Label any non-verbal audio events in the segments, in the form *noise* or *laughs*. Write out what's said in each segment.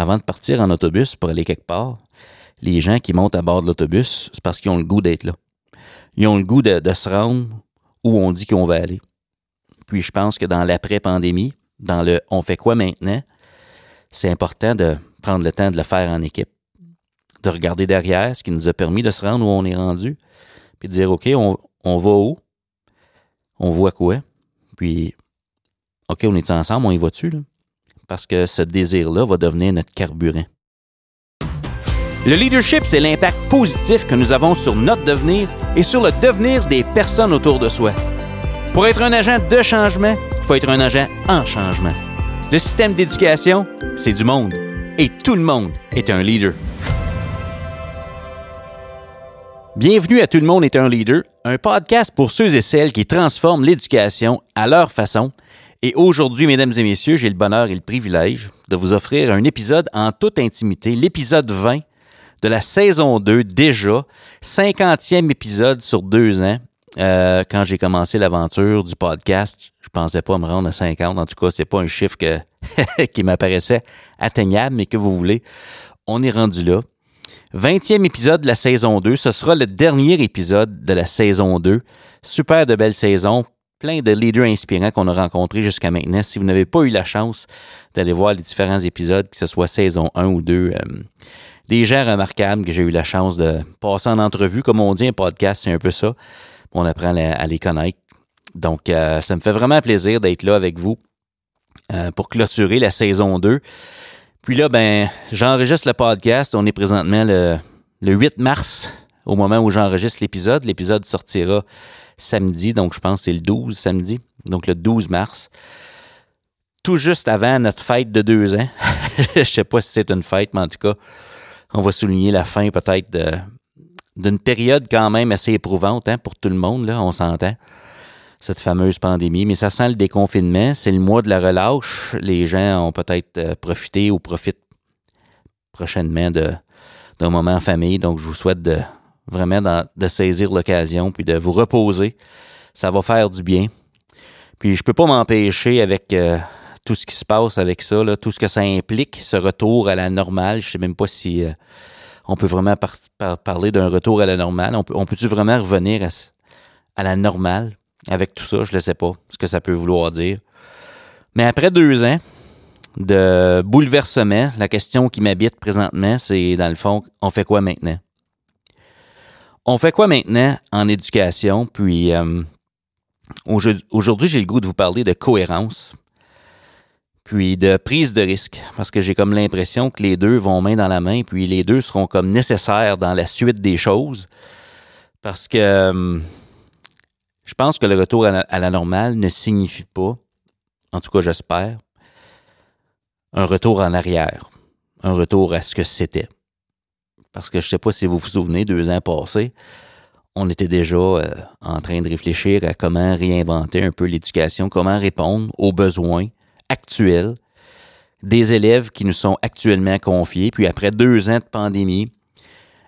avant de partir en autobus pour aller quelque part, les gens qui montent à bord de l'autobus, c'est parce qu'ils ont le goût d'être là. Ils ont le goût de, se rendre où on dit qu'on va aller. Puis je pense que dans l'après-pandémie, dans le on fait quoi maintenant, c'est important de prendre le temps de le faire en équipe, de regarder derrière ce qui nous a permis de se rendre où on est rendu, puis de dire OK, on, on va où, on voit quoi, puis OK, on est ensemble, on y va-tu? Parce que ce désir-là va devenir notre carburant. Le leadership, c'est l'impact positif que nous avons sur notre devenir et sur le devenir des personnes autour de soi. Pour être un agent de changement, il faut être un agent en changement. Le système d'éducation, c'est du monde. Et tout le monde est un leader. Bienvenue à Tout le monde est un leader, un podcast pour ceux et celles qui transforment l'éducation à leur façon. Et aujourd'hui, mesdames et messieurs, j'ai le bonheur et le privilège de vous offrir un épisode en toute intimité, l'épisode 20 de la saison 2 déjà, 50e épisode sur deux ans. Euh, quand j'ai commencé l'aventure du podcast, je pensais pas me rendre à 50. En tout cas, c'est pas un chiffre que, *laughs* qui m'apparaissait atteignable, mais que vous voulez. On est rendu là. 20e épisode de la saison 2. Ce sera le dernier épisode de la saison 2. Super de belle saison. Plein de leaders inspirants qu'on a rencontrés jusqu'à maintenant. Si vous n'avez pas eu la chance d'aller voir les différents épisodes, que ce soit saison 1 ou 2, euh, des gens remarquables que j'ai eu la chance de passer en entrevue. Comme on dit, un podcast, c'est un peu ça. On apprend à les connaître. Donc, euh, ça me fait vraiment plaisir d'être là avec vous euh, pour clôturer la saison 2. Puis là, ben, j'enregistre le podcast. On est présentement le, le 8 mars, au moment où j'enregistre l'épisode. L'épisode sortira samedi, donc je pense que c'est le 12 samedi, donc le 12 mars. Tout juste avant notre fête de deux ans. *laughs* je sais pas si c'est une fête, mais en tout cas, on va souligner la fin peut-être d'une période quand même assez éprouvante hein, pour tout le monde, là, on s'entend cette fameuse pandémie. Mais ça sent le déconfinement. C'est le mois de la relâche. Les gens ont peut-être euh, profité ou profitent prochainement d'un moment en famille. Donc, je vous souhaite de, vraiment de, saisir l'occasion puis de vous reposer. Ça va faire du bien. Puis, je peux pas m'empêcher avec euh, tout ce qui se passe avec ça, tout ce que ça implique, ce retour à la normale. Je sais même pas si euh, on peut vraiment parler d'un retour à la normale. On peut-tu vraiment revenir à, à la normale? avec tout ça? Je ne sais pas ce que ça peut vouloir dire. Mais après deux ans de bouleversement, la question qui m'habite présentement, c'est dans le fond, on fait quoi maintenant? On fait quoi maintenant en éducation? Puis euh, aujourd'hui, j'ai le goût de vous parler de cohérence, puis de prise de risque, parce que j'ai comme l'impression que les deux vont main dans la main, puis les deux seront comme nécessaires dans la suite des choses, parce que euh, je pense que le retour à la, normale ne signifie pas, en tout cas j'espère, un retour en arrière, un retour à ce que c'était. Parce que je ne sais pas si vous vous souvenez, deux ans passés, on était déjà euh, en train de réfléchir à comment réinventer un peu l'éducation, comment répondre aux besoins actuels des élèves qui nous sont actuellement confiés. Puis après deux ans de pandémie,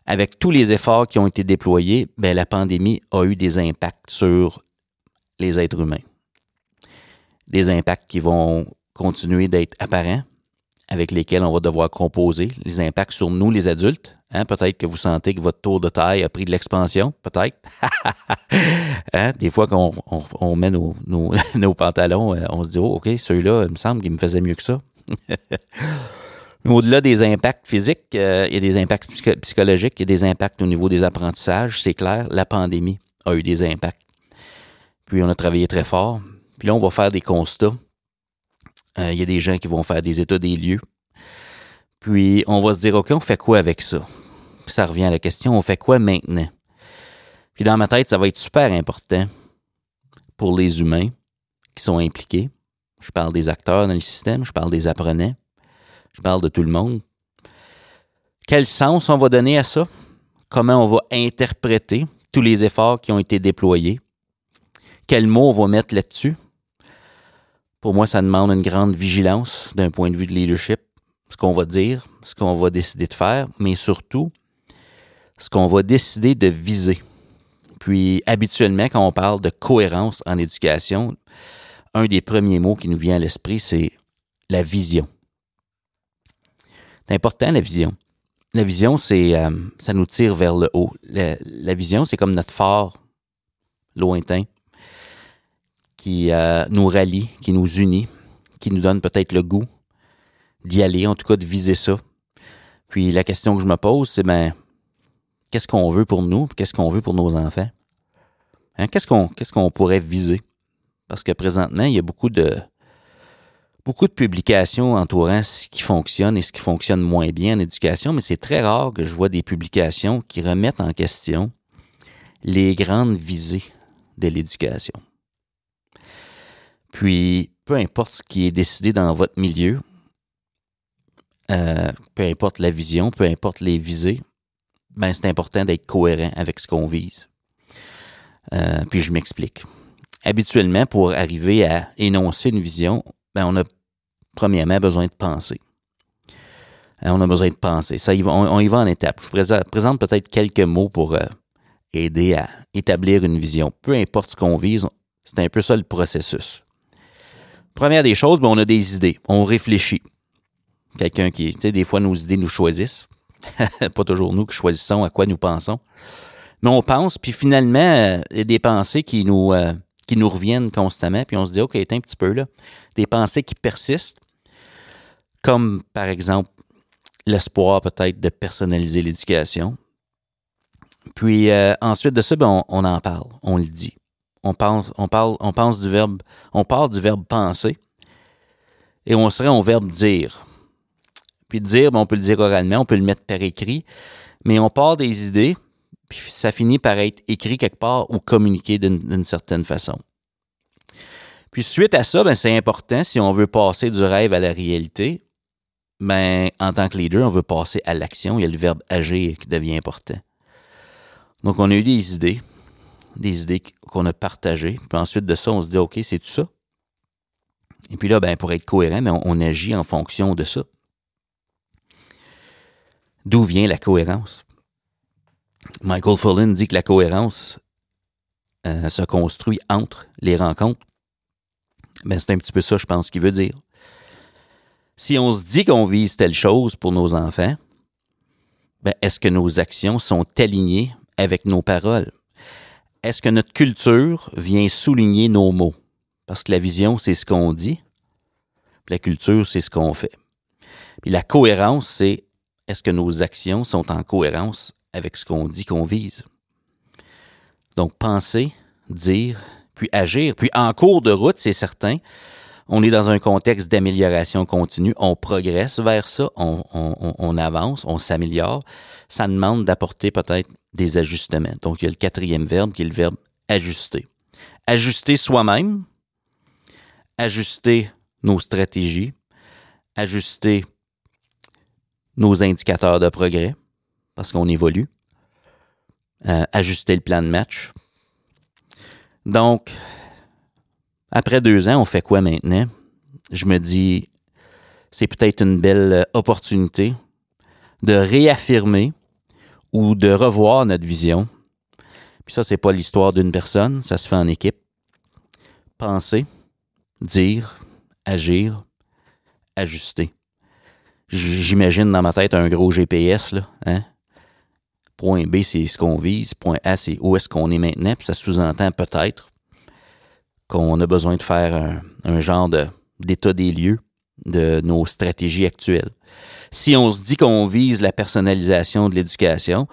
avec tous les efforts qui ont été déployés, ben, la pandémie a eu des impacts sur les êtres humains. Des impacts qui vont continuer d'être apparents, avec lesquels on va devoir composer, les impacts sur nous, les adultes. Hein, peut-être que vous sentez que votre tour de taille a pris de l'expansion, peut-être. *laughs* hein, des fois qu'on on, met *laughs* nos, pantalons, euh, on se dit, oh, OK, celui-là, il me semble qu'il me faisait mieux que ça. *laughs* Au-delà des impacts physiques, euh, il y a des impacts psychologiques, il y a des impacts au niveau des apprentissages, c'est clair. La pandémie a eu des impacts. Puis on a travaillé très fort. Puis là, on va faire des constats. Euh, il y a des gens qui vont faire des états des lieux. Puis on va se dire, OK, on fait quoi avec ça? Ça revient à la question, on fait quoi maintenant? Puis dans ma tête, ça va être super important pour les humains qui sont impliqués. Je parle des acteurs dans le système, je parle des apprenants, je parle de tout le monde. Quel sens on va donner à ça? Comment on va interpréter tous les efforts qui ont été déployés? Quels mots on va mettre là-dessus? Pour moi, ça demande une grande vigilance d'un point de vue de leadership. Ce qu'on va dire, ce qu'on va décider de faire, mais surtout, ce qu'on va décider de viser. Puis, habituellement, quand on parle de cohérence en éducation, un des premiers mots qui nous vient à l'esprit, c'est la vision C'est important, la vision. La vision, c'est euh, ça nous tire vers le haut. La, vision, c'est comme notre phare lointain qui euh, nous rallie, qui nous unit, qui nous donne peut-être le goût d'y aller, en tout cas de viser ça. Puis la question que je me pose, c'est ben, qu'est-ce qu'on veut pour nous, qu'est-ce qu'on veut pour nos enfants? Hein, qu'est-ce qu'on pourrait viser? Parce que présentement, il y a beaucoup de beaucoup de publications entourant ce qui fonctionne et ce qui fonctionne moins bien en éducation, mais c'est très rare que je vois des publications qui remettent en question les grandes visées de l'éducation. Puis, peu importe ce qui est décidé dans votre milieu, euh, peu importe la vision, peu importe les visées, ben c'est important d'être cohérent avec ce qu'on vise. Euh, puis je m'explique. Habituellement, pour arriver à énoncer une vision, ben on a premièrement besoin de penser. Hein, on a besoin de penser. Ça, on, y va en étapes. Je vous présente, peut-être quelques mots pour euh, aider à établir une vision. Peu importe ce qu'on vise, c'est un peu ça le processus. Première des choses, ben, on a des idées. On réfléchit. Quelqu'un qui, tu sais, des fois, nos idées nous choisissent. *laughs* Pas toujours nous qui choisissons à quoi nous pensons. Mais on pense, puis finalement, euh, il y a des pensées qui nous, euh, qui nous reviennent constamment, puis on se dit, OK, un petit peu là. Des pensées qui persistent, comme par exemple l'espoir peut-être de personnaliser l'éducation. Puis euh, ensuite de ça, ben, on, en parle, on le dit. On pense, on parle, on pense du verbe, on part du verbe penser et on serait au verbe dire. Puis dire, ben, on peut le dire oralement, on peut le mettre par écrit, mais on part des idées, puis ça finit par être écrit quelque part ou communiqué d'une certaine façon. Puis suite à ça, ben, c'est important si on veut passer du rêve à la réalité, ben, en tant que leader, on veut passer à l'action. Il y a le verbe agir qui devient important. Donc, on a eu des idées, des idées qu'on a partagées. Puis ensuite de ça, on se dit, OK, c'est tout ça. Et puis là, ben, pour être cohérent, ben, on, agit en fonction de ça. D'où vient la cohérence? Michael Fullen dit que la cohérence euh, se construit entre les rencontres. Ben, c'est un petit peu ça, je pense, qu'il veut dire. Si on se dit qu'on vise telle chose pour nos enfants, ben, est-ce que nos actions sont alignées avec nos paroles? Est-ce que notre culture vient souligner nos mots? Parce que la vision, c'est ce qu'on dit. la culture, c'est ce qu'on fait. Puis la cohérence, c'est est-ce que nos actions sont en cohérence avec ce qu'on dit qu'on vise? Donc, penser, dire, puis agir. Puis en cours de route, c'est certain, on est dans un contexte d'amélioration continue, on progresse vers ça, on, avance, on s'améliore. Ça demande d'apporter peut-être des ajustements. Donc, il y a le quatrième verbe qui est le verbe ajuster. Ajuster soi-même, ajuster nos stratégies, ajuster nos indicateurs de progrès, parce qu'on évolue, euh, ajuster le plan de match. Donc, après deux ans, on fait quoi maintenant? Je me dis, c'est peut-être une belle opportunité de réaffirmer ou de revoir notre vision. Puis ça, c'est pas l'histoire d'une personne, ça se fait en équipe. Penser, dire, agir, ajuster. J'imagine dans ma tête un gros GPS, là, hein? Point B, c'est ce qu'on vise. Point A, c'est où est-ce qu'on est maintenant. Puis ça sous-entend peut-être qu'on a besoin de faire un, genre d'état des lieux de nos stratégies actuelles si on se dit qu'on vise la personnalisation de l'éducation,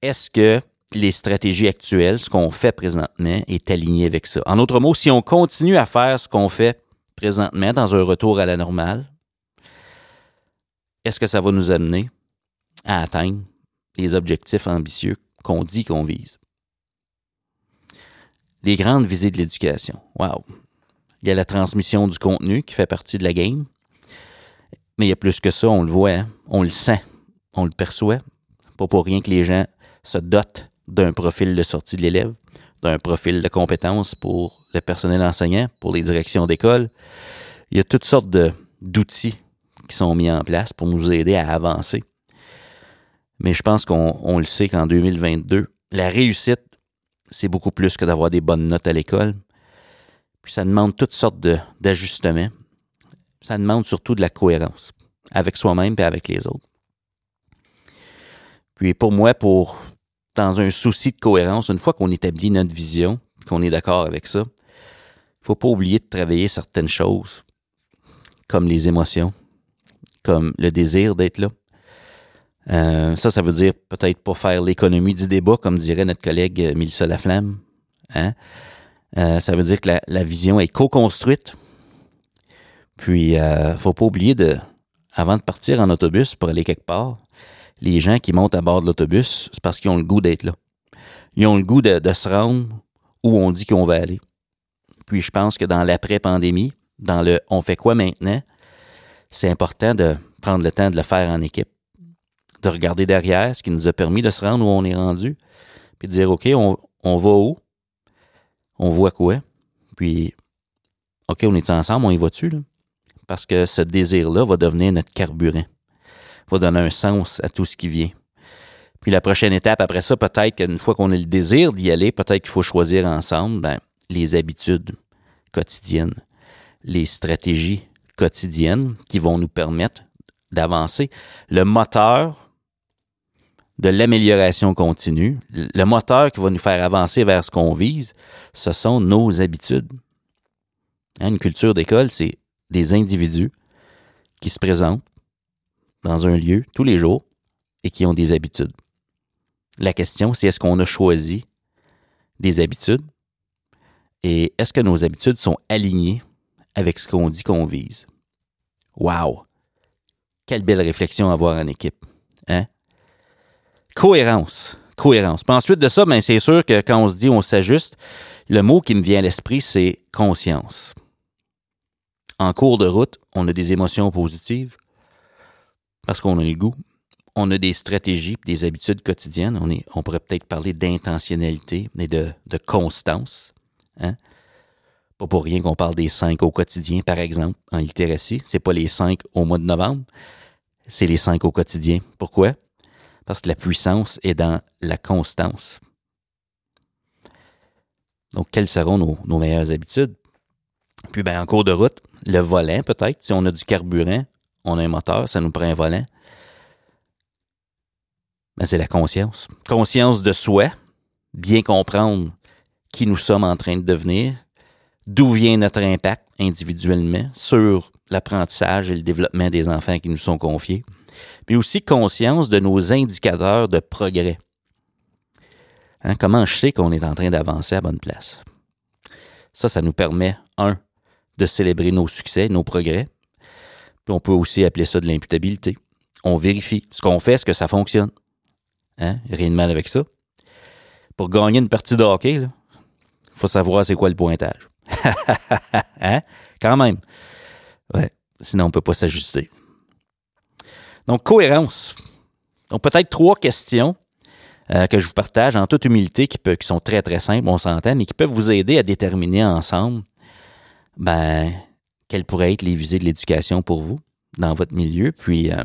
est-ce que les stratégies actuelles, ce qu'on fait présentement, est aligné avec ça? En d'autres mots, si on continue à faire ce qu'on fait présentement dans un retour à la normale, est-ce que ça va nous amener à atteindre les objectifs ambitieux qu'on dit qu'on vise? Les grandes visées de l'éducation. Wow! Il y a la transmission du contenu qui fait partie de la game. Mais il y a plus que ça, on le voit, hein. on le sent, on le perçoit. Pas pour rien que les gens se dotent d'un profil de sortie de l'élève, d'un profil de compétences pour le personnel enseignant, pour les directions d'école. Il y a toutes sortes d'outils sont mis en place pour nous aider à avancer. Mais je pense qu'on le sait qu'en 2022, la réussite, c'est beaucoup plus que d'avoir des bonnes notes à l'école. Puis ça demande toutes sortes d'ajustements ça demande surtout de la cohérence avec soi-même et avec les autres. Puis pour moi, pour dans un souci de cohérence, une fois qu'on établit notre vision, qu'on est d'accord avec ça, il faut pas oublier de travailler certaines choses, comme les émotions, comme le désir d'être là. Euh, ça, ça veut dire peut-être pas faire l'économie du débat, comme dirait notre collègue euh, Mélissa Laflamme. Hein? Euh, ça veut dire que la, vision est co-construite. Puis, euh, faut pas oublier de, avant de partir en autobus pour aller quelque part, les gens qui montent à bord de l'autobus, c'est parce qu'ils ont le goût d'être là. Ils ont le goût de, de se rendre où on dit qu'on va aller. Puis, je pense que dans l'après-pandémie, dans le on fait quoi maintenant, c'est important de prendre le temps de le faire en équipe, de regarder derrière ce qui nous a permis de se rendre où on est rendu, puis de dire, OK, on, on va où? On voit quoi? Puis, OK, on est ensemble, on y va-tu? Parce que ce désir-là va devenir notre carburant, va donner un sens à tout ce qui vient. Puis la prochaine étape après ça, peut-être qu'une fois qu'on a le désir d'y aller, peut-être qu'il faut choisir ensemble ben, les habitudes quotidiennes, les stratégies quotidiennes qui vont nous permettre d'avancer. Le moteur de l'amélioration continue, le moteur qui va nous faire avancer vers ce qu'on vise, ce sont nos habitudes. Hein, une culture d'école, c'est des individus qui se présentent dans un lieu tous les jours et qui ont des habitudes. La question, c'est est-ce qu'on a choisi des habitudes? Et est-ce que nos habitudes sont alignées avec ce qu'on dit qu'on vise? Wow! Quelle belle réflexion à avoir en équipe. Hein? Cohérence. Cohérence. Puis ensuite de ça, ben, c'est sûr que quand on se dit on s'ajuste, le mot qui me vient à l'esprit, c'est conscience. En cours de route, on a des émotions positives parce qu'on a le goût. On a des stratégies, des habitudes quotidiennes. On, est, pourrait peut-être parler d'intentionnalité, mais de, de constance. Hein? Pas pour rien qu'on parle des cinq au quotidien, par exemple, en littératie. C'est pas les cinq au mois de novembre, c'est les cinq au quotidien. Pourquoi? Parce que la puissance est dans la constance. Donc, quelles seront nos, meilleures habitudes? Puis, ben, en cours de route, le volant, peut-être. Si on a du carburant, on a un moteur, ça nous prend un volant. Ben, c'est la conscience. Conscience de soi, bien comprendre qui nous sommes en train de devenir, d'où vient notre impact individuellement sur l'apprentissage et le développement des enfants qui nous sont confiés, mais aussi conscience de nos indicateurs de progrès. Hein, comment je sais qu'on est en train d'avancer à bonne place? Ça, ça nous permet, un, de célébrer nos succès, nos progrès. Puis on peut aussi appeler ça de l'imputabilité. On vérifie ce qu'on fait, est-ce que ça fonctionne? Hein? Rien de mal avec ça. Pour gagner une partie de hockey, il faut savoir c'est quoi le pointage. *laughs* hein? Quand même. Ouais. Sinon, on ne peut pas s'ajuster. Donc, cohérence. Donc, peut-être trois questions euh, que je vous partage en toute humilité qui, sont très, très simples, on s'entend, mais qui peuvent vous aider à déterminer ensemble ben, quelles pourraient être les visées de l'éducation pour vous dans votre milieu, puis euh,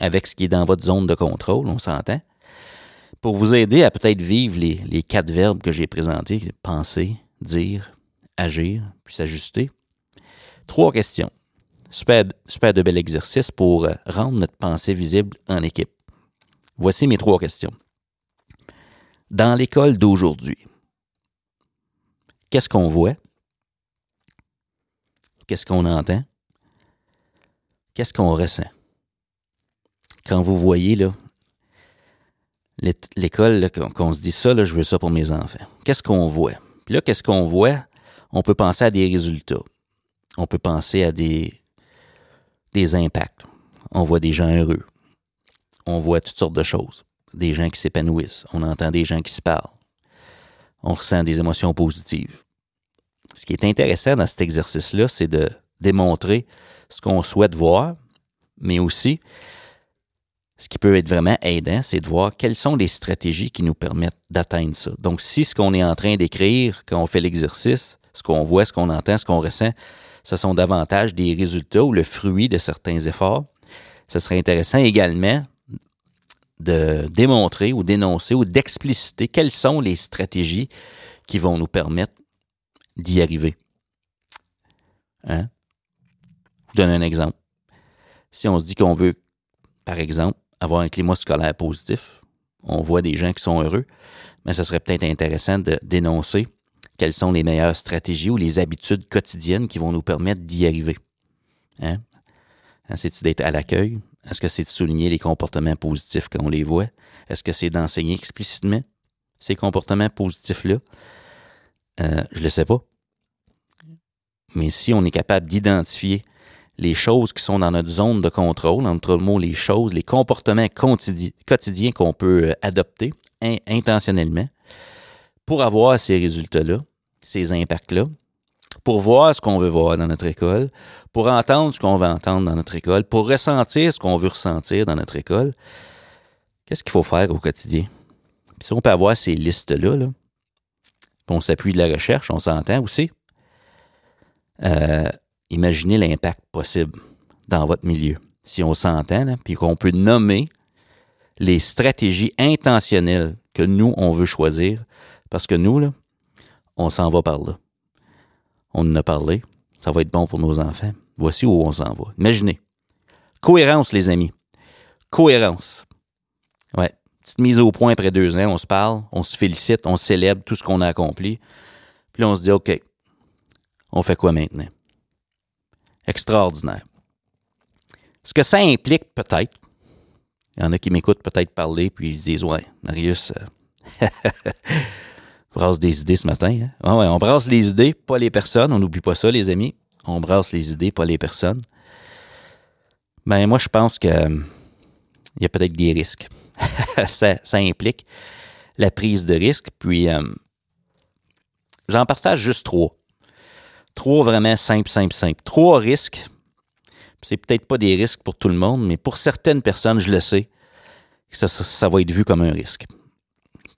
avec ce qui est dans votre zone de contrôle, on s'entend, pour vous aider à peut-être vivre les quatre verbes que j'ai présentés, penser, dire, agir, puis s'ajuster. Trois questions. Super, de bel exercice pour euh, rendre notre pensée visible en équipe. Voici mes trois questions. Dans l'école d'aujourd'hui, qu'est-ce qu'on voit? Qu'est-ce qu'on entend? Qu'est-ce qu'on ressent? Quand vous voyez là, l'école, qu'on se dit ça, là, je veux ça pour mes enfants. Qu'est-ce qu'on voit? Puis là, qu'est-ce qu'on voit? On peut penser à des résultats. On peut penser à des, impacts. On voit des gens heureux. On voit toutes sortes de choses. Des gens qui s'épanouissent. On entend des gens qui se parlent. On ressent des émotions positives. Ce qui est intéressant dans cet exercice-là, c'est de démontrer ce qu'on souhaite voir, mais aussi ce qui peut être vraiment aidant, c'est de voir quelles sont les stratégies qui nous permettent d'atteindre ça. Donc, si ce qu'on est en train d'écrire quand on fait l'exercice, ce qu'on voit, ce qu'on entend, ce qu'on ressent, ce sont davantage des résultats ou le fruit de certains efforts. Ce serait intéressant également de démontrer ou d'énoncer ou d'expliciter quelles sont les stratégies qui vont nous permettre d'y arriver. Hein? Je vous donne un exemple. Si on se dit qu'on veut, par exemple, avoir un climat scolaire positif. On voit des gens qui sont heureux, mais ça serait peut-être intéressant de dénoncer quelles sont les meilleures stratégies ou les habitudes quotidiennes qui vont nous permettre d'y arriver. Hein? hein c'est-tu d'être à l'accueil? Est-ce que c'est de souligner les comportements positifs quand on les voit? Est-ce que c'est d'enseigner explicitement ces comportements positifs-là? Euh, je ne le sais pas. Mais si on est capable d'identifier les choses qui sont dans notre zone de contrôle, entre le mot les choses, les comportements quotidiens qu'on peut euh, adopter intentionnellement pour avoir ces résultats-là, ces impacts-là, pour voir ce qu'on veut voir dans notre école, pour entendre ce qu'on veut entendre dans notre école, pour ressentir ce qu'on veut ressentir dans notre école, qu'est-ce qu'il faut faire au quotidien? si on peut avoir ces listes-là, là, on s'appuie de la recherche, on s'entend aussi, euh, imaginez l'impact possible dans votre milieu. Si on s'entend, puis qu'on peut nommer les stratégies intentionnelles que nous, on veut choisir, parce que nous, là, on s'en va par là. On en a parlé, ça va être bon pour nos enfants. Voici où on s'en va. Imaginez. Cohérence, les amis. Cohérence. Ouais. Petite mise au point après deux ans, on se parle, on se félicite, on célèbre tout ce qu'on a accompli. Puis on se dit, OK, on fait quoi maintenant? Extraordinaire. Ce que ça implique, peut-être, il y en a qui m'écoutent peut-être parler, puis ils se disent Ouais, Marius, euh, *laughs* brasse des idées ce matin. Hein? ouais, on brasse les idées, pas les personnes. On n'oublie pas ça, les amis. On brasse les idées, pas les personnes. Ben, moi, je pense que euh, il y a peut-être des risques. *laughs* ça, implique la prise de risque. Puis, euh, j'en partage juste trois. Trois vraiment simples, simples, simples. Trois risques. C'est peut-être pas des risques pour tout le monde, mais pour certaines personnes, je le sais, ça, va être vu comme un risque.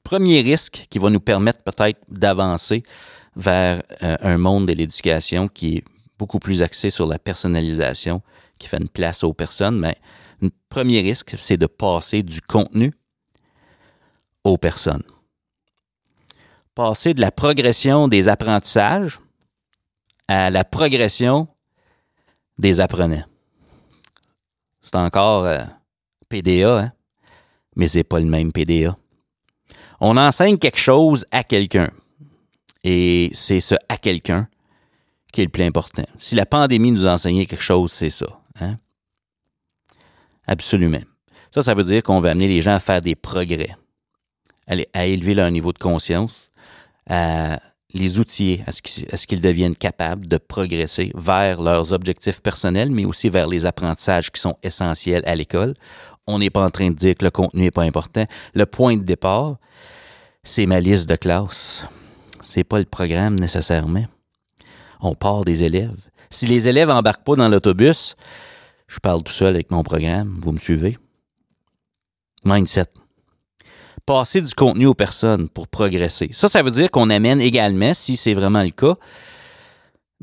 Premier risque qui va nous permettre peut-être d'avancer vers euh, un monde de l'éducation qui est beaucoup plus axé sur la personnalisation, qui fait une place aux personnes, mais le premier risque, c'est de passer du contenu aux personnes. Passer de la progression des apprentissages à la progression des apprenants. C'est encore euh, PDA, hein? mais c'est pas le même PDA. On enseigne quelque chose à quelqu'un. Et c'est ce à quelqu'un qui est le plus important. Si la pandémie nous a enseigné quelque chose, c'est ça. Hein? Absolument. Ça, ça veut dire qu'on va amener les gens à faire des progrès, à élever leur niveau de conscience, à les outiller à ce qu'ils deviennent capables de progresser vers leurs objectifs personnels, mais aussi vers les apprentissages qui sont essentiels à l'école. On n'est pas en train de dire que le contenu n'est pas important. Le point de départ, c'est ma liste de classe. C'est pas le programme nécessairement. On part des élèves. Si les élèves embarquent pas dans l'autobus, je parle tout seul avec mon programme. Vous me suivez? Mindset passer du contenu aux personnes pour progresser. Ça, ça veut dire qu'on amène également, si c'est vraiment le cas,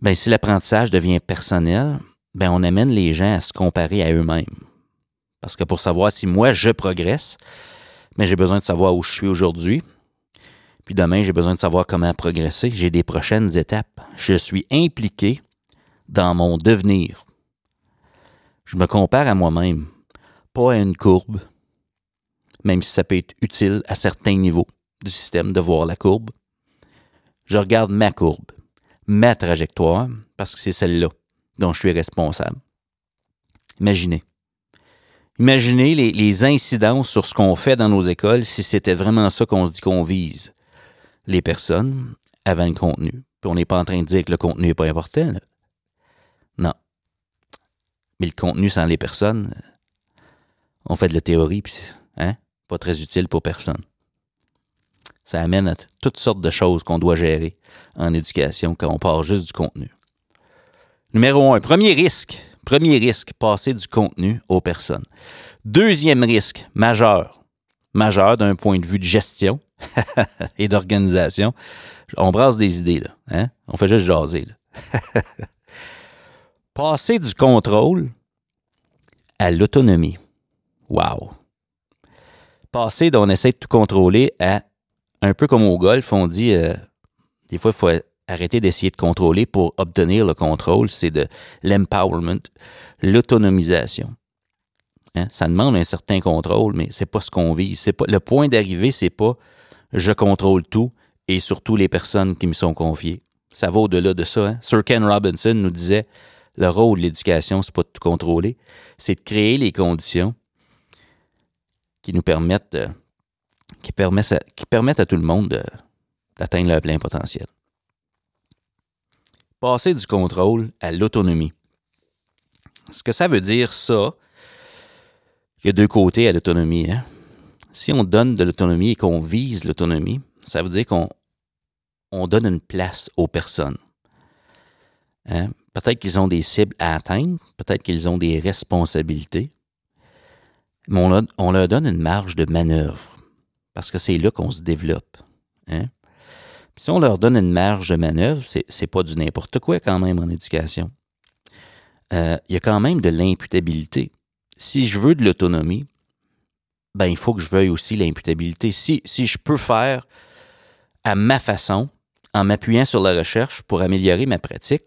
ben, si l'apprentissage devient personnel, ben, on amène les gens à se comparer à eux-mêmes. Parce que pour savoir si moi je progresse, ben, j'ai besoin de savoir où je suis aujourd'hui. Puis demain, j'ai besoin de savoir comment progresser. J'ai des prochaines étapes. Je suis impliqué dans mon devenir. Je me compare à moi-même, pas à une courbe, même si ça peut être utile à certains niveaux du système de voir la courbe. Je regarde ma courbe, ma trajectoire, parce que c'est celle-là dont je suis responsable. Imaginez. Imaginez les, les incidences sur ce qu'on fait dans nos écoles si c'était vraiment ça qu'on se dit qu'on vise. Les personnes avant le contenu. On n'est pas en train de dire que le contenu n'est pas important. Non. Mais le contenu sans les personnes, on fait de la théorie, hein? pas très utile pour personne. Ça amène à toutes sortes de choses qu'on doit gérer en éducation quand on part juste du contenu. Numéro un, premier risque. Premier risque, passer du contenu aux personnes. Deuxième risque, majeur. Majeur d'un point de vue de gestion *laughs* et d'organisation. On brasse des idées, là. Hein? On fait juste jaser, là. *laughs* passer du contrôle à l'autonomie. Wow passer d'on essaie de tout contrôler à un peu comme au golf, on dit euh, des fois il faut arrêter d'essayer de contrôler pour obtenir le contrôle, c'est de l'empowerment, l'autonomisation. Hein? Ça demande un certain contrôle, mais c'est pas ce qu'on vise. C'est pas, le point d'arrivée, c'est pas je contrôle tout et surtout les personnes qui me sont confiées. Ça va au-delà de ça. Hein? Sir Ken Robinson nous disait le rôle de l'éducation, c'est pas de tout contrôler, c'est de créer les conditions qui nous permettent, euh, qui, permettent à, qui permettent à tout le monde d'atteindre leur plein potentiel. Passer du contrôle à l'autonomie. Ce que ça veut dire, ça, il y a deux côtés à l'autonomie. Hein? Si on donne de l'autonomie et qu'on vise l'autonomie, ça veut dire qu'on on donne une place aux personnes. Hein? Peut-être qu'ils ont des cibles à atteindre, peut-être qu'ils ont des responsabilités, mais on, leur donne une marge de manœuvre, parce que c'est là qu'on se développe. Hein? Si on leur donne une marge de manœuvre, c'est, pas du n'importe quoi quand même en éducation. Euh, il y a quand même de l'imputabilité. Si je veux de l'autonomie, ben il faut que je veuille aussi l'imputabilité. Si, si je peux faire à ma façon, en m'appuyant sur la recherche pour améliorer ma pratique,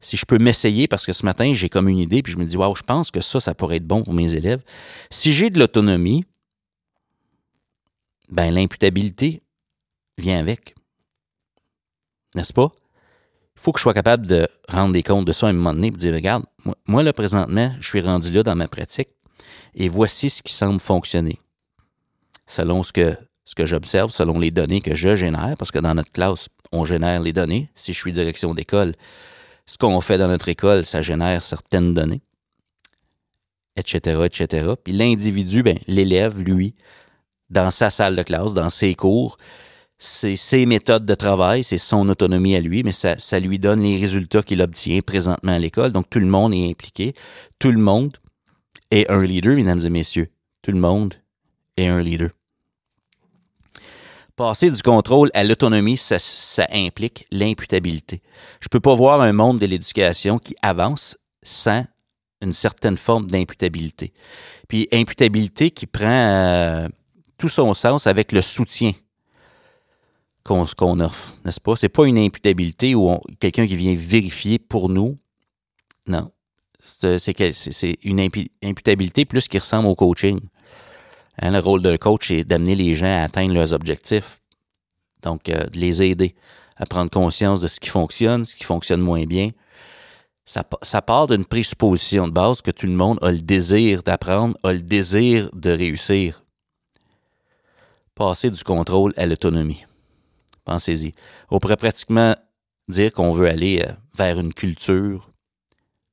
si je peux m'essayer, parce que ce matin, j'ai comme une idée, puis je me dis, waouh, je pense que ça, ça pourrait être bon pour mes élèves. Si j'ai de l'autonomie, ben l'imputabilité vient avec. N'est-ce pas? Il faut que je sois capable de rendre des comptes de ça à un moment donné et de dire, regarde, moi, moi, là, présentement, je suis rendu là dans ma pratique et voici ce qui semble fonctionner. Selon ce que, ce que j'observe, selon les données que je génère, parce que dans notre classe, on génère les données. Si je suis direction d'école, ce qu'on fait dans notre école, ça génère certaines données, etc., etc. Puis l'individu, ben, l'élève, lui, dans sa salle de classe, dans ses cours, c'est ses méthodes de travail, c'est son autonomie à lui, mais ça, ça lui donne les résultats qu'il obtient présentement à l'école. Donc tout le monde est impliqué. Tout le monde est un leader, mesdames et messieurs. Tout le monde est un leader. Passer du contrôle à l'autonomie, ça, implique l'imputabilité. Je ne peux pas voir un monde de l'éducation qui avance sans une certaine forme d'imputabilité. Puis imputabilité qui prend euh, tout son sens avec le soutien qu'on offre, n'est-ce pas? C'est pas une imputabilité où quelqu'un qui vient vérifier pour nous. Non. C'est une imputabilité plus qui ressemble au coaching. Hein, le rôle d'un coach, c'est d'amener les gens à atteindre leurs objectifs. Donc, euh, de les aider à prendre conscience de ce qui fonctionne, ce qui fonctionne moins bien. Ça part d'une présupposition de base que tout le monde a le désir d'apprendre, a le désir de réussir. Passer du contrôle à l'autonomie. Pensez-y. On pourrait pratiquement dire qu'on veut aller euh, vers une culture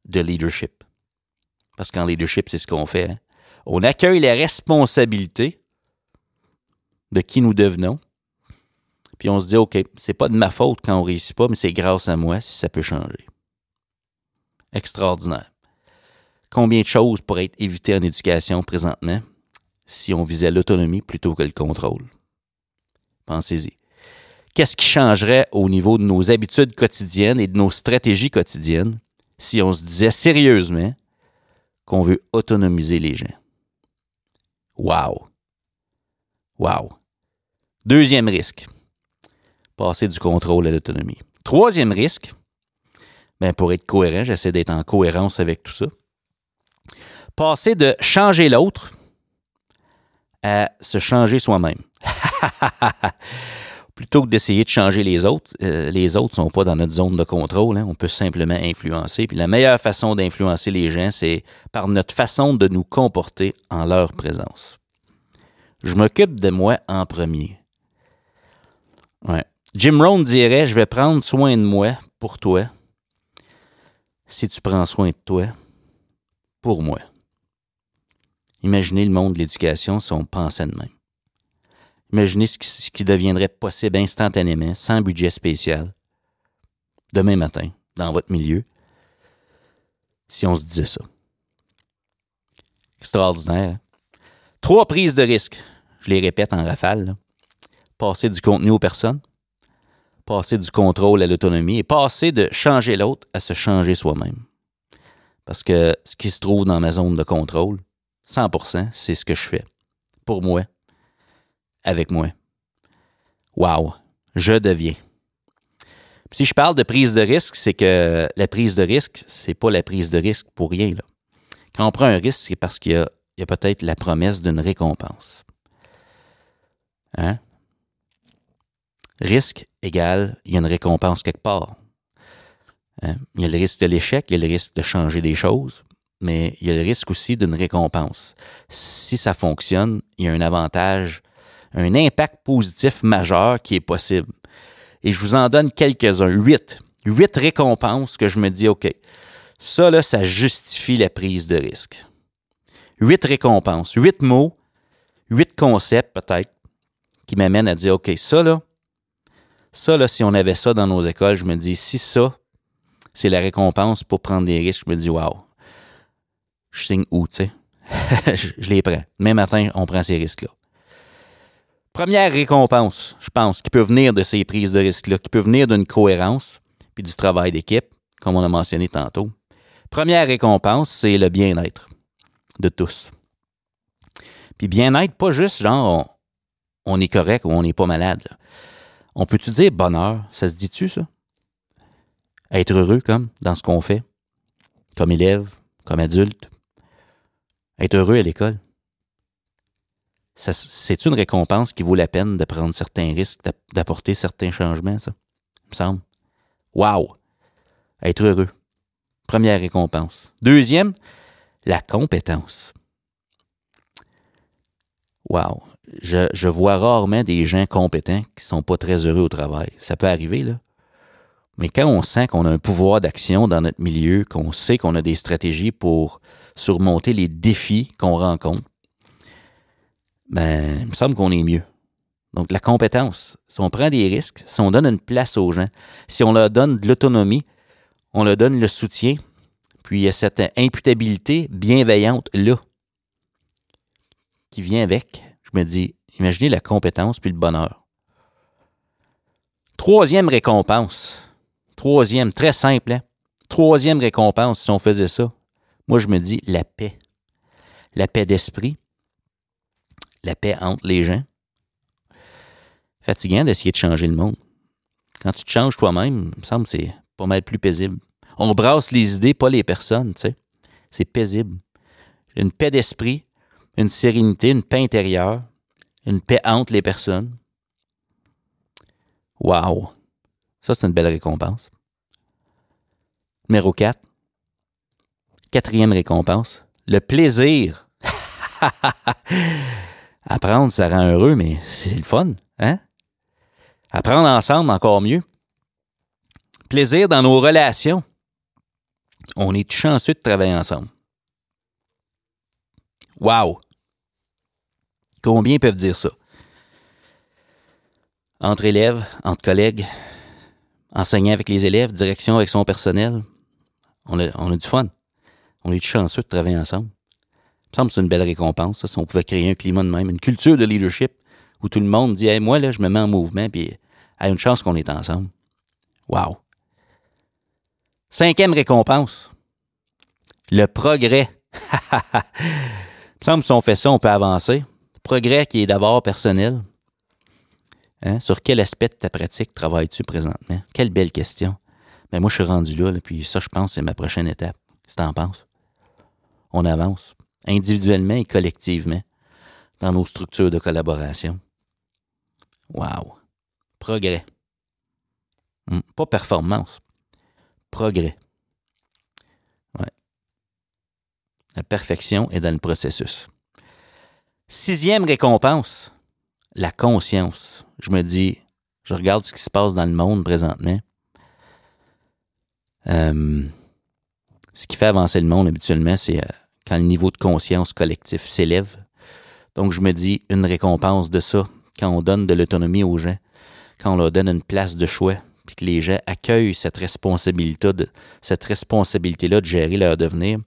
de leadership. Parce qu'en leadership, c'est ce qu'on fait. Hein on accueille les responsabilités de qui nous devenons. Puis on se dit, OK, c'est pas de ma faute quand on réussit pas, mais c'est grâce à moi si ça peut changer. Extraordinaire. Combien de choses pourraient être évitées en éducation présentement si on visait l'autonomie plutôt que le contrôle? Pensez-y. Qu'est-ce qui changerait au niveau de nos habitudes quotidiennes et de nos stratégies quotidiennes si on se disait sérieusement qu'on veut autonomiser les gens? Wow. Wow. Deuxième risque, passer du contrôle à l'autonomie. Troisième risque, ben pour être cohérent, j'essaie d'être en cohérence avec tout ça. Passer de changer l'autre à se changer soi-même. *laughs* Plutôt que d'essayer de changer les autres, euh, les autres ne sont pas dans notre zone de contrôle. Hein. on peut simplement influencer. Puis la meilleure façon d'influencer les gens, c'est par notre façon de nous comporter en leur présence. Je m'occupe de moi en premier. Ouais. Jim Rohn dirait Je vais prendre soin de moi pour toi si tu prends soin de toi pour moi. Imaginez le monde de l'éducation si on pensait de même. Imaginez ce qui, deviendrait possible instantanément, sans budget spécial, demain matin, dans votre milieu, si on se disait ça. Extraordinaire. Hein? Trois prises de risque. Je les répète en rafale. Passer du contenu aux personnes, passer du contrôle à l'autonomie et passer de changer l'autre à se changer soi-même. Parce que ce qui se trouve dans ma zone de contrôle, 100%, c'est ce que je fais. Pour moi, avec moi. Wow, je deviens. si je parle de prise de risque, c'est que la prise de risque, c'est pas la prise de risque pour rien. Quand on prend un risque, c'est parce qu'il y a il y a peut-être la promesse d'une récompense. Hein? Risque égale, il y a une récompense quelque part. Hein? Il y a le risque de l'échec, il y a le risque de changer des choses, mais il y a le risque aussi d'une récompense. Si ça fonctionne, il y a un avantage, un impact positif majeur qui est possible. Et je vous en donne quelques-uns, huit. Huit récompenses que je me dis, OK, ça, là, ça justifie la prise de risque. Huit récompenses, huit mots, huit concepts peut-être, qui m'amènent à dire, OK, ça, là, ça, là, si on avait ça dans nos écoles, je me dis, si ça, c'est la récompense pour prendre des risques, je me dis, waouh, je signe où, tu sais? *laughs* je, les prends. Même matin, on prend ces risques-là. Première récompense, je pense, qui peut venir de ces prises de risques-là, qui peut venir d'une cohérence, puis du travail d'équipe, comme on a mentionné tantôt. Première récompense, c'est le bien-être de tous. Puis bien-être, pas juste genre on, est correct ou on n'est pas malade. On peut-tu dire bonheur? Ça se dit-tu, ça? Être heureux, comme, dans ce qu'on fait, comme élève, comme adulte. Être heureux à l'école. C'est une récompense qui vaut la peine de prendre certains risques, d'apporter certains changements, ça, il me semble. Wow! Être heureux. Première récompense. Deuxième, la compétence. Wow! je, vois rarement des gens compétents qui sont pas très heureux au travail. Ça peut arriver, là. Mais quand on sent qu'on a un pouvoir d'action dans notre milieu, qu'on sait qu'on a des stratégies pour surmonter les défis qu'on rencontre, ben, il me semble qu'on est mieux. Donc, la compétence, si on prend des risques, si on donne une place aux gens, si on leur donne de l'autonomie, on leur donne le soutien, puis il y a cette imputabilité bienveillante là qui vient avec, je me dis, imaginez la compétence puis le bonheur. Troisième récompense. Troisième, très simple. Hein? Troisième récompense, si on faisait ça, moi je me dis la paix. La paix d'esprit. La paix entre les gens. Fatigant d'essayer de changer le monde. Quand tu te changes toi-même, il me semble que c'est pas mal plus paisible. On brasse les idées, pas les personnes, tu sais. C'est paisible. Une paix d'esprit, une sérénité, une paix intérieure, une paix entre les personnes. Wow! Ça, c'est une belle récompense. Numéro 4. Quatrième récompense. Le plaisir. *laughs* Apprendre, ça rend heureux, mais c'est le fun, hein? Apprendre ensemble, encore mieux. Plaisir dans nos relations. On est chanceux de travailler ensemble. Wow! Combien peuvent dire ça? Entre élèves, entre collègues, enseignant avec les élèves, direction avec son personnel. On a, du fun. On est chanceux de travailler ensemble. Me semble que c'est une belle récompense, ça, si on pouvait créer un climat de même, une culture de leadership où tout le monde dit Moi, là, je me mets en mouvement, puis a une chance qu'on est ensemble. Wow! Cinquième récompense. Le progrès. *laughs* Il me semble que si on fait ça, on peut avancer progrès qui est d'abord personnel. Hein? Sur quel aspect de ta pratique travailles-tu présentement? Quelle belle question. Mais moi, je suis rendu là, puis ça, je pense, c'est ma prochaine étape. Que t'en penses? On avance, individuellement et collectivement, dans nos structures de collaboration. Wow! Progrès. Hmm, pas performance. Progrès. La perfection est dans le processus. Sixième récompense, la conscience. Je me dis, je regarde ce qui se passe dans le monde présentement. Euh, ce qui fait avancer le monde habituellement, c'est euh, quand le niveau de conscience collectif s'élève. Donc, je me dis, une récompense de ça, quand on donne de l'autonomie aux gens, quand on leur donne une place de choix, puis que les gens accueillent cette responsabilité de, cette responsabilité-là de gérer leur devenir,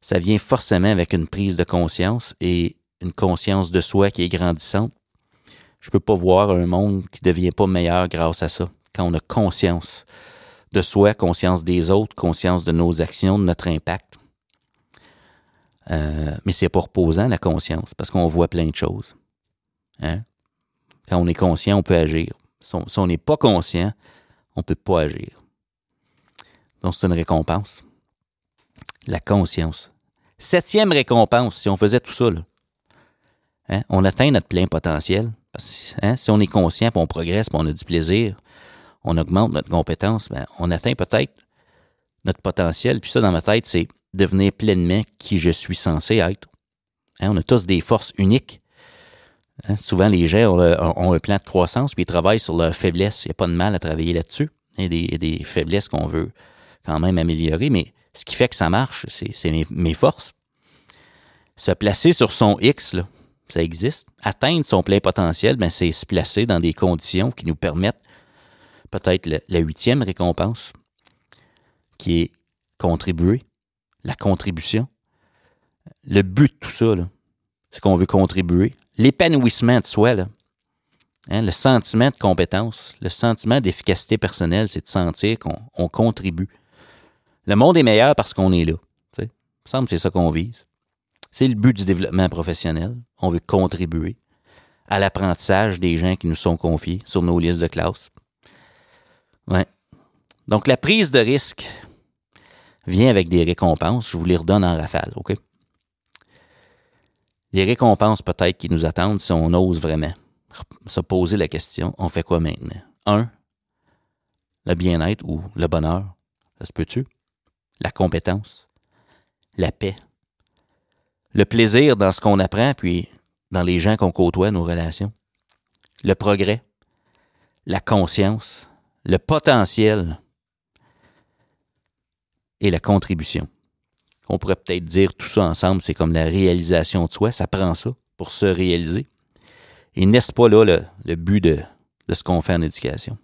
ça vient forcément avec une prise de conscience et une conscience de soi qui est grandissante. Je ne peux pas voir un monde qui ne devient pas meilleur grâce à ça. Quand on a conscience de soi, conscience des autres, conscience de nos actions, de notre impact. Euh, mais c'est pas reposant la conscience, parce qu'on voit plein de choses. Hein? Quand on est conscient, on peut agir. Si on n'est pas conscient, on ne peut pas agir. Donc, c'est une récompense. La conscience. Septième récompense, si on faisait tout ça, là, hein, on atteint notre plein potentiel. Parce, hein, si on est conscient, puis on progresse, puis on a du plaisir, on augmente notre compétence, ben, on atteint peut-être notre potentiel. Puis ça, dans ma tête, c'est devenir pleinement qui je suis censé être. Hein, on a tous des forces uniques. Hein, souvent, les gens ont, un plan de croissance, puis ils travaillent sur leurs faiblesses. Il n'y a pas de mal à travailler là-dessus. Il y a des, faiblesses qu'on veut quand même améliorer, mais ce qui fait que ça marche, c'est mes, forces. Se placer sur son X, ça existe. Atteindre son plein potentiel, ben, c'est se placer dans des conditions qui nous permettent peut-être la huitième récompense, qui est contribuer, la contribution. Le but de tout ça, c'est qu'on veut contribuer. L'épanouissement de soi, hein, le sentiment de compétence, le sentiment d'efficacité personnelle, c'est de sentir qu'on contribue. Le monde est meilleur parce qu'on est là. Il me semble que c'est ça qu'on vise. C'est le but du développement professionnel. On veut contribuer à l'apprentissage des gens qui nous sont confiés sur nos listes de classe. Donc, la prise de risque vient avec des récompenses. Je vous les redonne en rafale, OK? Les récompenses peut-être qui nous attendent si on ose vraiment se poser la question, on fait quoi maintenant? Un, le bien-être ou le bonheur. Ça se peut-tu? La compétence, la paix, le plaisir dans ce qu'on apprend, puis dans les gens qu'on côtoie, nos relations, le progrès, la conscience, le potentiel et la contribution. On pourrait peut-être dire tout ça ensemble, c'est comme la réalisation de soi, ça prend ça pour se réaliser. Et n'est-ce pas là le, but de, ce qu'on fait en éducation?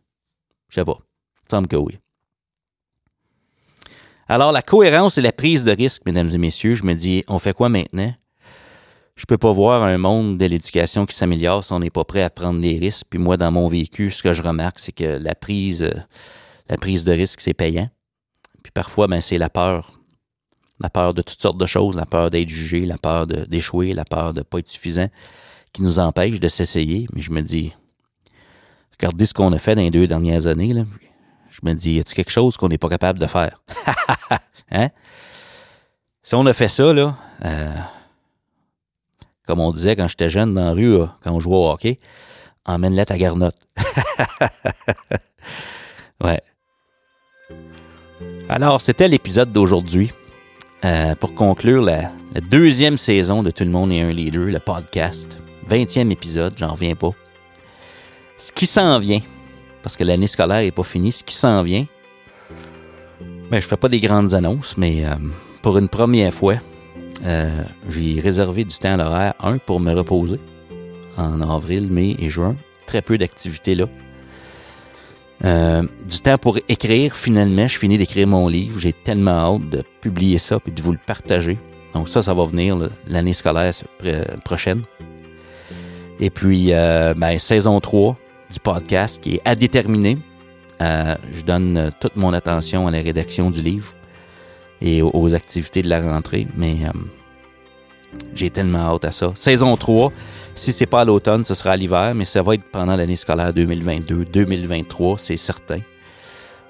Je sais pas. Il semble que oui. Alors, la cohérence et la prise de risque, mesdames et messieurs, je me dis, on fait quoi maintenant? Je peux pas voir un monde de l'éducation qui s'améliore si on n'est pas prêt à prendre des risques. Puis moi, dans mon vécu, ce que je remarque, c'est que la prise, la prise de risque, c'est payant. Puis parfois, ben, c'est la peur. La peur de toutes sortes de choses, la peur d'être jugé, la peur d'échouer, la peur de ne pas être suffisant, qui nous empêche de s'essayer. Mais je me dis, regardez ce qu'on a fait dans les deux dernières années. Là. Je me dis, y a-t-il quelque chose qu'on n'est pas capable de faire? *laughs* hein? Si on a fait ça, là, euh, comme on disait quand j'étais jeune dans la rue, quand on jouait au hockey, emmène-la ta garnotte. *laughs* ouais. Alors, c'était l'épisode d'aujourd'hui. Euh, pour conclure la, deuxième saison de Tout le monde est un leader, le podcast. 20e épisode, j'en reviens pas. Ce qui s'en vient, parce que l'année scolaire n'est pas finie, ce qui s'en vient, ben, je fais pas des grandes annonces, mais euh, pour une première fois, euh, j'ai réservé du temps à l'horaire, un, pour me reposer en avril, mai et juin. Très peu d'activités là. Euh, du temps pour écrire. Finalement, je finis d'écrire mon livre. J'ai tellement hâte de publier ça et de vous le partager. Donc ça, ça va venir l'année scolaire prochaine. Et puis, euh, ben, saison 3 du podcast qui est à déterminer. je donne toute mon attention à la rédaction du livre et aux, activités de la rentrée. Mais euh, j'ai tellement hâte à ça. Saison 3, si c'est pas à l'automne, ce sera à l'hiver, mais ça va être pendant l'année scolaire 2022-2023, c'est certain.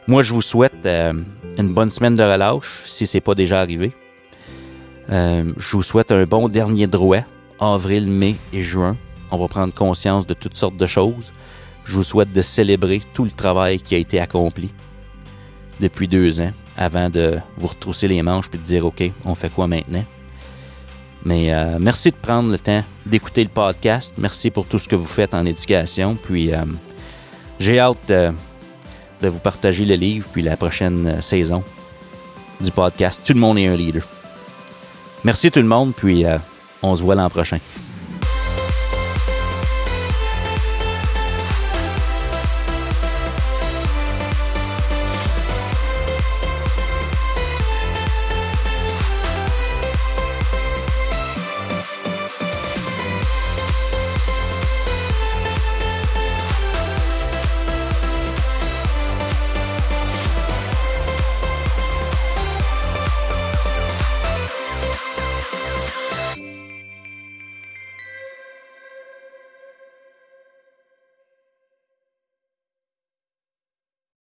Moi, je vous souhaite euh, une bonne semaine de relâche, si c'est pas déjà arrivé. Euh, je vous souhaite un bon dernier droit, avril, mai et juin. On va prendre conscience de toutes sortes de choses. Je vous souhaite de célébrer tout le travail qui a été accompli depuis deux ans avant de vous retrousser les manches et de dire OK, on fait quoi maintenant? Mais euh, merci de prendre le temps d'écouter le podcast. Merci pour tout ce que vous faites en éducation. Puis euh, j'ai hâte de, vous partager le livre puis la prochaine euh, saison du podcast. Tout le monde est un leader. Merci tout le monde, puis on se voit l'an prochain.